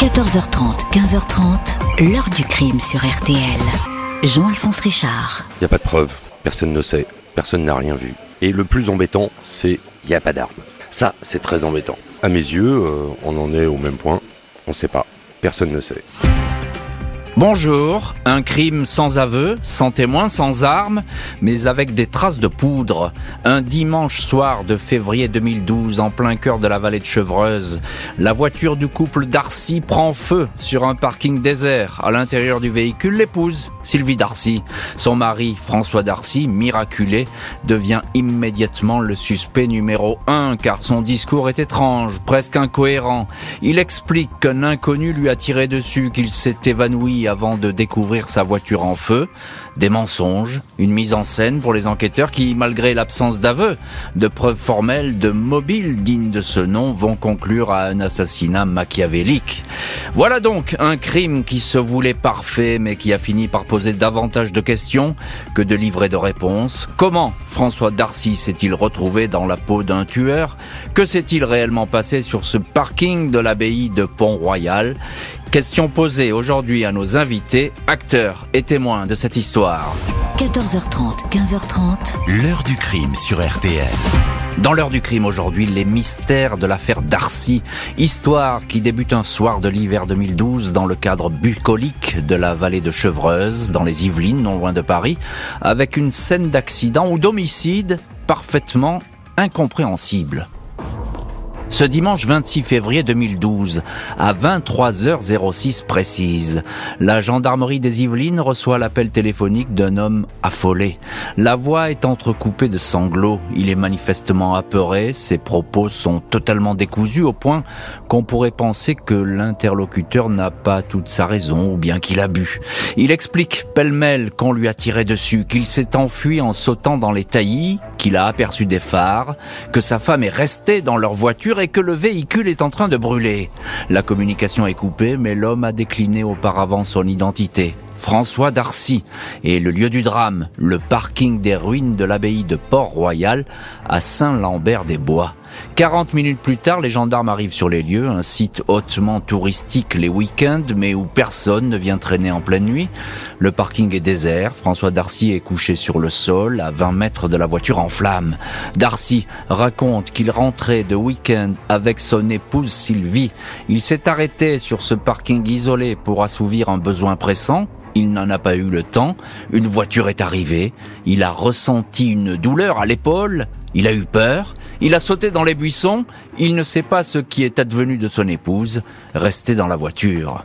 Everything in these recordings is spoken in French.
14h30, 15h30, l'heure du crime sur RTL. Jean-Alphonse Richard. Il n'y a pas de preuve, personne ne sait, personne n'a rien vu. Et le plus embêtant, c'est il n'y a pas d'arme. Ça, c'est très embêtant. À mes yeux, euh, on en est au même point. On ne sait pas, personne ne sait. Bonjour, un crime sans aveu, sans témoin, sans armes, mais avec des traces de poudre. Un dimanche soir de février 2012, en plein cœur de la vallée de Chevreuse, la voiture du couple Darcy prend feu sur un parking désert. À l'intérieur du véhicule, l'épouse, Sylvie Darcy. Son mari, François Darcy, miraculé, devient immédiatement le suspect numéro un, car son discours est étrange, presque incohérent. Il explique qu'un inconnu lui a tiré dessus, qu'il s'est évanoui avant de découvrir sa voiture en feu. Des mensonges, une mise en scène pour les enquêteurs qui, malgré l'absence d'aveu, de preuves formelles, de mobiles dignes de ce nom, vont conclure à un assassinat machiavélique. Voilà donc un crime qui se voulait parfait, mais qui a fini par poser davantage de questions que de livrer de réponses. Comment François Darcy s'est-il retrouvé dans la peau d'un tueur? Que s'est-il réellement passé sur ce parking de l'abbaye de Pont-Royal? Question posée aujourd'hui à nos invités, acteurs et témoins de cette histoire. 14h30, 15h30. L'heure du crime sur RTL. Dans l'heure du crime aujourd'hui, les mystères de l'affaire Darcy, histoire qui débute un soir de l'hiver 2012 dans le cadre bucolique de la vallée de Chevreuse, dans les Yvelines, non loin de Paris, avec une scène d'accident ou d'homicide parfaitement incompréhensible. Ce dimanche 26 février 2012, à 23h06 précise, la gendarmerie des Yvelines reçoit l'appel téléphonique d'un homme affolé. La voix est entrecoupée de sanglots. Il est manifestement apeuré. Ses propos sont totalement décousus au point qu'on pourrait penser que l'interlocuteur n'a pas toute sa raison ou bien qu'il a bu. Il explique pêle-mêle qu'on lui a tiré dessus, qu'il s'est enfui en sautant dans les taillis, qu'il a aperçu des phares, que sa femme est restée dans leur voiture et que le véhicule est en train de brûler. La communication est coupée, mais l'homme a décliné auparavant son identité. François Darcy et le lieu du drame, le parking des ruines de l'abbaye de Port-Royal à Saint-Lambert-des-Bois. 40 minutes plus tard, les gendarmes arrivent sur les lieux, un site hautement touristique les week-ends, mais où personne ne vient traîner en pleine nuit. Le parking est désert, François Darcy est couché sur le sol, à 20 mètres de la voiture en flammes. Darcy raconte qu'il rentrait de week-end avec son épouse Sylvie. Il s'est arrêté sur ce parking isolé pour assouvir un besoin pressant, il n'en a pas eu le temps. Une voiture est arrivée. Il a ressenti une douleur à l'épaule. Il a eu peur. Il a sauté dans les buissons. Il ne sait pas ce qui est advenu de son épouse, restée dans la voiture.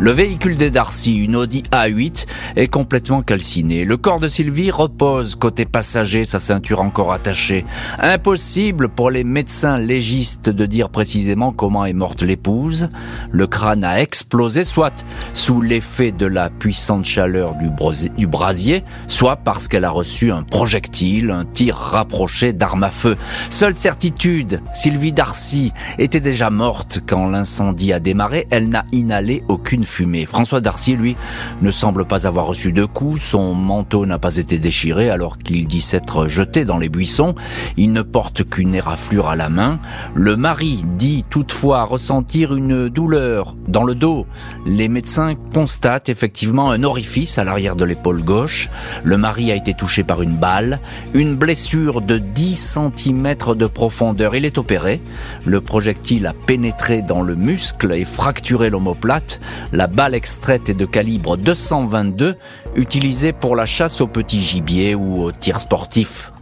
Le véhicule des Darcy, une Audi A8, est complètement calciné. Le corps de Sylvie repose côté passager, sa ceinture encore attachée. Impossible pour les médecins légistes de dire précisément comment est morte l'épouse. Le crâne a explosé, soit sous l'effet de la puissante chaleur du, du brasier, soit parce qu'elle a reçu un projectile, un tir rapproché d'arme à feu. Seule certitude, Sylvie Darcy était déjà morte quand l'incendie a démarré. Elle n'a inhalé aucune François Darcy, lui, ne semble pas avoir reçu de coups. Son manteau n'a pas été déchiré alors qu'il dit s'être jeté dans les buissons. Il ne porte qu'une éraflure à la main. Le mari dit toutefois ressentir une douleur dans le dos. Les médecins constatent effectivement un orifice à l'arrière de l'épaule gauche. Le mari a été touché par une balle. Une blessure de 10 cm de profondeur. Il est opéré. Le projectile a pénétré dans le muscle et fracturé l'omoplate. La balle extraite est de calibre 222, utilisée pour la chasse au petit gibier ou au tir sportif.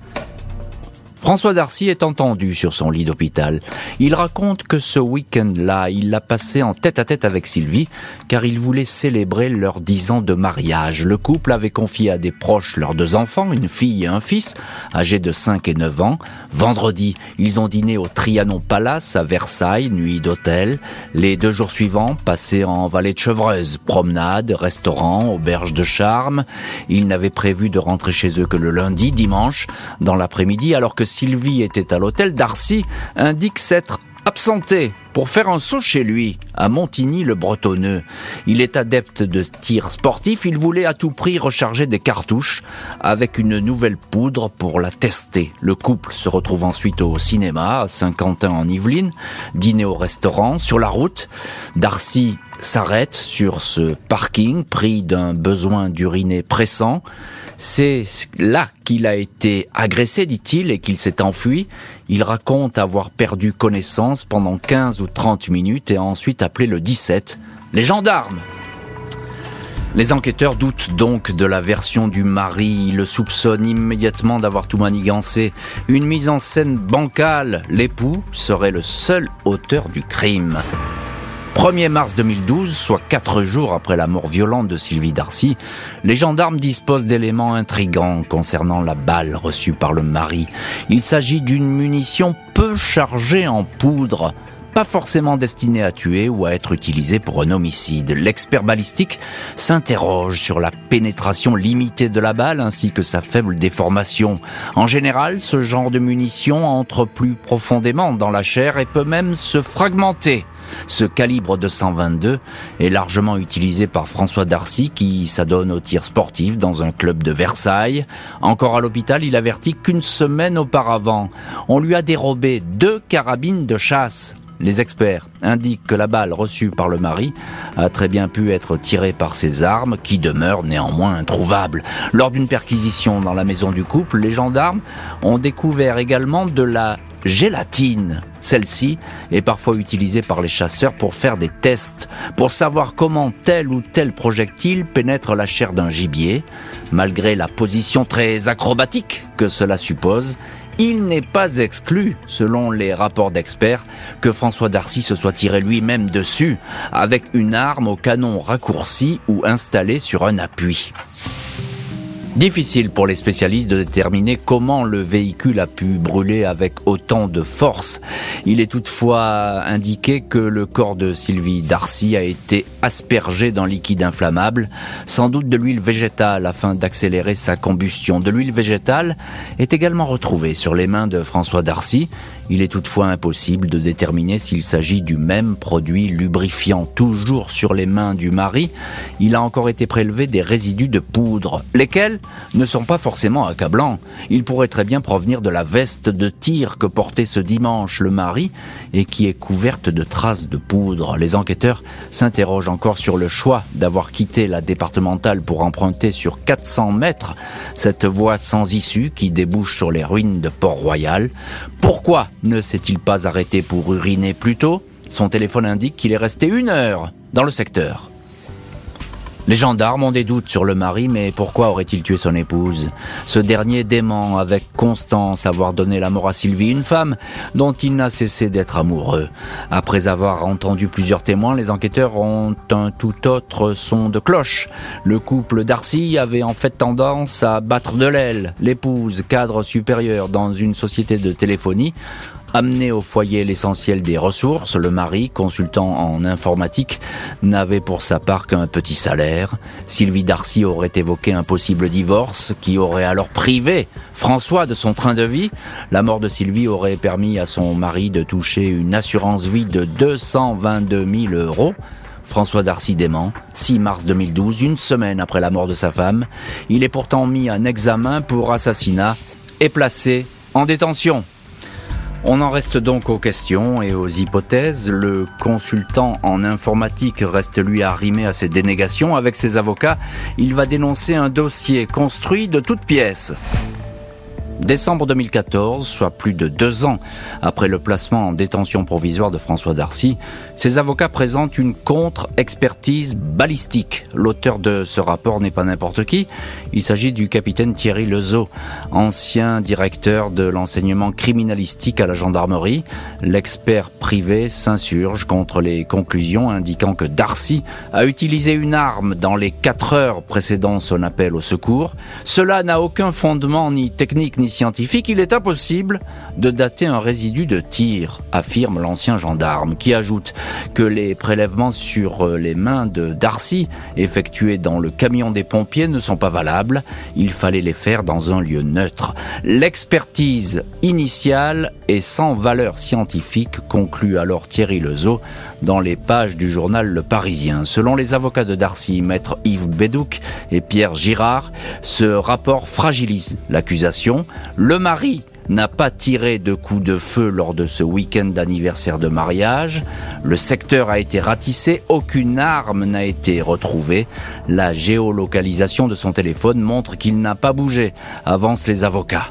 François Darcy est entendu sur son lit d'hôpital. Il raconte que ce week-end-là, il l'a passé en tête à tête avec Sylvie, car il voulait célébrer leurs dix ans de mariage. Le couple avait confié à des proches leurs deux enfants, une fille et un fils, âgés de 5 et 9 ans. Vendredi, ils ont dîné au Trianon Palace à Versailles, nuit d'hôtel. Les deux jours suivants, passés en vallée de Chevreuse, promenade, restaurant, auberge de charme. Ils n'avaient prévu de rentrer chez eux que le lundi, dimanche, dans l'après-midi, alors que Sylvie était à l'hôtel, Darcy indique s'être absenté pour faire un saut chez lui, à Montigny-le-Bretonneux. Il est adepte de tir sportif, il voulait à tout prix recharger des cartouches avec une nouvelle poudre pour la tester. Le couple se retrouve ensuite au cinéma à Saint-Quentin en Yvelines, dîner au restaurant, sur la route. Darcy s'arrête sur ce parking pris d'un besoin d'uriner pressant. C'est là qu'il a été agressé, dit-il, et qu'il s'est enfui. Il raconte avoir perdu connaissance pendant 15 ou 30 minutes et ensuite appelé le 17. Les gendarmes les enquêteurs doutent donc de la version du mari, le soupçonnent immédiatement d'avoir tout manigancé. Une mise en scène bancale, l'époux serait le seul auteur du crime. 1er mars 2012, soit quatre jours après la mort violente de Sylvie Darcy, les gendarmes disposent d'éléments intrigants concernant la balle reçue par le mari. Il s'agit d'une munition peu chargée en poudre pas forcément destinée à tuer ou à être utilisée pour un homicide. L'expert balistique s'interroge sur la pénétration limitée de la balle ainsi que sa faible déformation. En général, ce genre de munition entre plus profondément dans la chair et peut même se fragmenter. Ce calibre 222 est largement utilisé par François Darcy qui s'adonne au tir sportif dans un club de Versailles. Encore à l'hôpital, il avertit qu'une semaine auparavant, on lui a dérobé deux carabines de chasse. Les experts indiquent que la balle reçue par le mari a très bien pu être tirée par ses armes, qui demeurent néanmoins introuvables. Lors d'une perquisition dans la maison du couple, les gendarmes ont découvert également de la gélatine. Celle-ci est parfois utilisée par les chasseurs pour faire des tests, pour savoir comment tel ou tel projectile pénètre la chair d'un gibier. Malgré la position très acrobatique que cela suppose, il n'est pas exclu, selon les rapports d'experts, que François Darcy se soit tiré lui-même dessus, avec une arme au canon raccourci ou installée sur un appui. Difficile pour les spécialistes de déterminer comment le véhicule a pu brûler avec autant de force. Il est toutefois indiqué que le corps de Sylvie Darcy a été aspergé dans liquide inflammable, sans doute de l'huile végétale afin d'accélérer sa combustion. De l'huile végétale est également retrouvée sur les mains de François Darcy. Il est toutefois impossible de déterminer s'il s'agit du même produit lubrifiant. Toujours sur les mains du mari, il a encore été prélevé des résidus de poudre, lesquels ne sont pas forcément accablants. Ils pourraient très bien provenir de la veste de tir que portait ce dimanche le mari et qui est couverte de traces de poudre. Les enquêteurs s'interrogent encore sur le choix d'avoir quitté la départementale pour emprunter sur 400 mètres cette voie sans issue qui débouche sur les ruines de Port-Royal. Pourquoi ne s'est-il pas arrêté pour uriner plus tôt? Son téléphone indique qu'il est resté une heure dans le secteur. Les gendarmes ont des doutes sur le mari, mais pourquoi aurait-il tué son épouse? Ce dernier dément avec constance avoir donné la mort à Sylvie, une femme dont il n'a cessé d'être amoureux. Après avoir entendu plusieurs témoins, les enquêteurs ont un tout autre son de cloche. Le couple Darcy avait en fait tendance à battre de l'aile. L'épouse, cadre supérieur dans une société de téléphonie, Amené au foyer l'essentiel des ressources, le mari, consultant en informatique, n'avait pour sa part qu'un petit salaire. Sylvie Darcy aurait évoqué un possible divorce qui aurait alors privé François de son train de vie. La mort de Sylvie aurait permis à son mari de toucher une assurance vie de 222 000 euros. François Darcy dément, 6 mars 2012, une semaine après la mort de sa femme. Il est pourtant mis en examen pour assassinat et placé en détention. On en reste donc aux questions et aux hypothèses. Le consultant en informatique reste lui arrimé à ses dénégations. Avec ses avocats, il va dénoncer un dossier construit de toutes pièces. Décembre 2014, soit plus de deux ans après le placement en détention provisoire de François Darcy, ses avocats présentent une contre-expertise balistique. L'auteur de ce rapport n'est pas n'importe qui, il s'agit du capitaine Thierry Lezeau, ancien directeur de l'enseignement criminalistique à la gendarmerie. L'expert privé s'insurge contre les conclusions indiquant que Darcy a utilisé une arme dans les quatre heures précédant son appel au secours. Cela n'a aucun fondement ni technique ni scientifique, il est impossible de dater un résidu de tir, affirme l'ancien gendarme, qui ajoute que les prélèvements sur euh, les mains de Darcy, effectués dans le camion des pompiers, ne sont pas valables. Il fallait les faire dans un lieu neutre. L'expertise initiale est sans valeur scientifique, conclut alors Thierry Lezeau dans les pages du journal Le Parisien. Selon les avocats de Darcy, maître Yves Bédouc et Pierre Girard, ce rapport fragilise l'accusation. Le mari n'a pas tiré de coups de feu lors de ce week-end d'anniversaire de mariage. Le secteur a été ratissé, aucune arme n'a été retrouvée. La géolocalisation de son téléphone montre qu'il n'a pas bougé, avancent les avocats.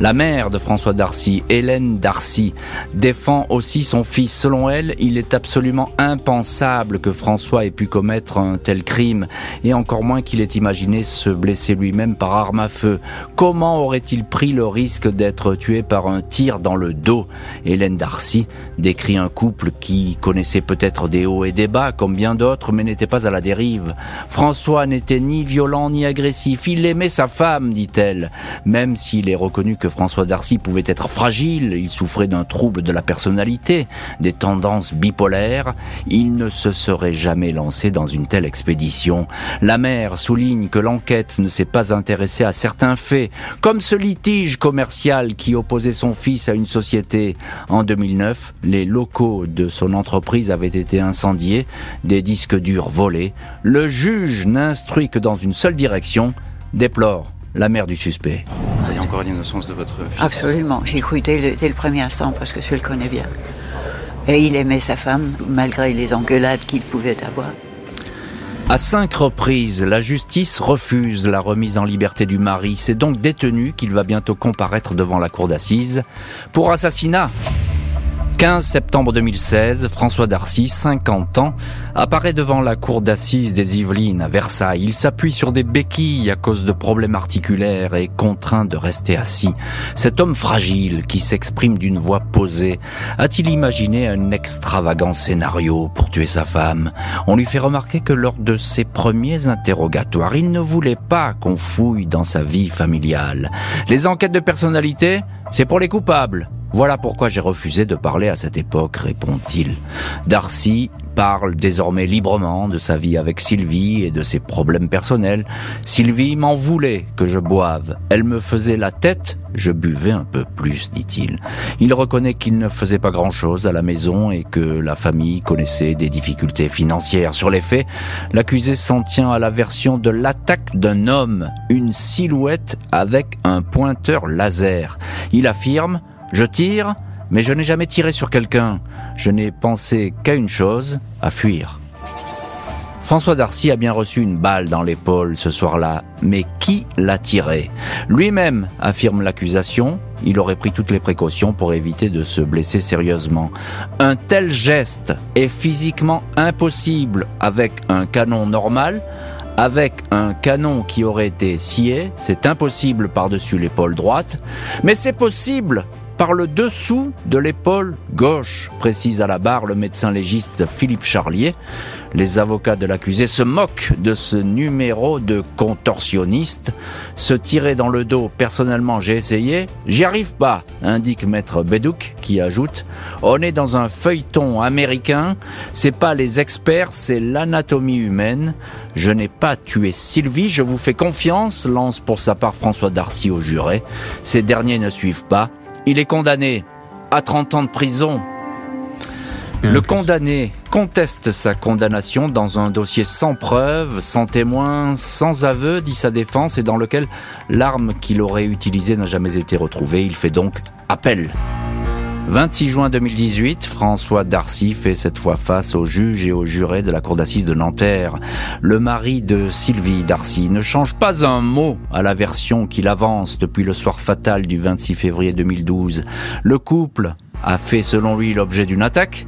La mère de François Darcy, Hélène Darcy, défend aussi son fils. Selon elle, il est absolument impensable que François ait pu commettre un tel crime, et encore moins qu'il ait imaginé se blesser lui-même par arme à feu. Comment aurait-il pris le risque d'être tué par un tir dans le dos? Hélène Darcy décrit un couple qui connaissait peut-être des hauts et des bas, comme bien d'autres, mais n'était pas à la dérive. François n'était ni violent ni agressif, il aimait sa femme, dit-elle, même s'il est reconnu que François Darcy pouvait être fragile, il souffrait d'un trouble de la personnalité, des tendances bipolaires, il ne se serait jamais lancé dans une telle expédition. La mère souligne que l'enquête ne s'est pas intéressée à certains faits, comme ce litige commercial qui opposait son fils à une société. En 2009, les locaux de son entreprise avaient été incendiés, des disques durs volés. Le juge n'instruit que dans une seule direction, déplore la mère du suspect. Vous croyez encore l'innocence de votre fils Absolument. J'ai cru dès le, dès le premier instant parce que je le connais bien. Et il aimait sa femme malgré les engueulades qu'il pouvait avoir. À cinq reprises, la justice refuse la remise en liberté du mari. C'est donc détenu qu'il va bientôt comparaître devant la cour d'assises pour assassinat. 15 septembre 2016, François Darcy, 50 ans, apparaît devant la cour d'assises des Yvelines à Versailles. Il s'appuie sur des béquilles à cause de problèmes articulaires et est contraint de rester assis. Cet homme fragile qui s'exprime d'une voix posée a-t-il imaginé un extravagant scénario pour tuer sa femme? On lui fait remarquer que lors de ses premiers interrogatoires, il ne voulait pas qu'on fouille dans sa vie familiale. Les enquêtes de personnalité, c'est pour les coupables. Voilà pourquoi j'ai refusé de parler à cette époque, répond-il. Darcy parle désormais librement de sa vie avec Sylvie et de ses problèmes personnels. Sylvie m'en voulait que je boive. Elle me faisait la tête, je buvais un peu plus, dit-il. Il reconnaît qu'il ne faisait pas grand-chose à la maison et que la famille connaissait des difficultés financières. Sur les faits, l'accusé s'en tient à la version de l'attaque d'un homme, une silhouette avec un pointeur laser. Il affirme je tire, mais je n'ai jamais tiré sur quelqu'un. Je n'ai pensé qu'à une chose, à fuir. François Darcy a bien reçu une balle dans l'épaule ce soir-là, mais qui l'a tiré? Lui-même, affirme l'accusation, il aurait pris toutes les précautions pour éviter de se blesser sérieusement. Un tel geste est physiquement impossible avec un canon normal, avec un canon qui aurait été scié, c'est impossible par-dessus l'épaule droite, mais c'est possible par le dessous de l'épaule gauche, précise à la barre le médecin légiste Philippe Charlier. Les avocats de l'accusé se moquent de ce numéro de contorsionniste. Se tirer dans le dos, personnellement j'ai essayé, j'y arrive pas, indique maître Bédouc qui ajoute On est dans un feuilleton américain, c'est pas les experts, c'est l'anatomie humaine. Je n'ai pas tué Sylvie, je vous fais confiance, lance pour sa part François Darcy au juré. Ces derniers ne suivent pas. Il est condamné à 30 ans de prison. Le condamné conteste sa condamnation dans un dossier sans preuve, sans témoin, sans aveu, dit sa défense, et dans lequel l'arme qu'il aurait utilisée n'a jamais été retrouvée. Il fait donc appel. 26 juin 2018, François Darcy fait cette fois face aux juges et aux jurés de la cour d'assises de Nanterre. Le mari de Sylvie Darcy ne change pas un mot à la version qu'il avance depuis le soir fatal du 26 février 2012. Le couple a fait selon lui l'objet d'une attaque.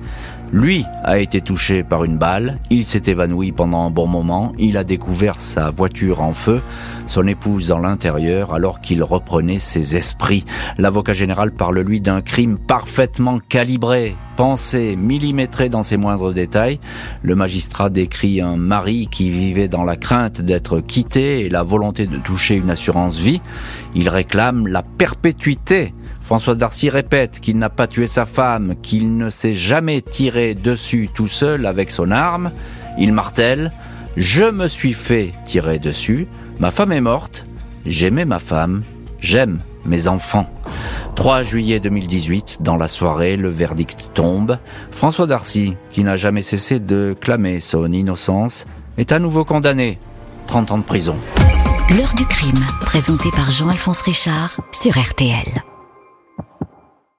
Lui a été touché par une balle, il s'est évanoui pendant un bon moment, il a découvert sa voiture en feu, son épouse dans l'intérieur alors qu'il reprenait ses esprits. L'avocat général parle lui d'un crime parfaitement calibré, pensé, millimétré dans ses moindres détails. Le magistrat décrit un mari qui vivait dans la crainte d'être quitté et la volonté de toucher une assurance vie. Il réclame la perpétuité François Darcy répète qu'il n'a pas tué sa femme, qu'il ne s'est jamais tiré dessus tout seul avec son arme. Il martèle Je me suis fait tirer dessus, ma femme est morte, j'aimais ma femme, j'aime mes enfants. 3 juillet 2018, dans la soirée, le verdict tombe. François Darcy, qui n'a jamais cessé de clamer son innocence, est à nouveau condamné. 30 ans de prison. L'heure du crime, présenté par Jean-Alphonse Richard sur RTL.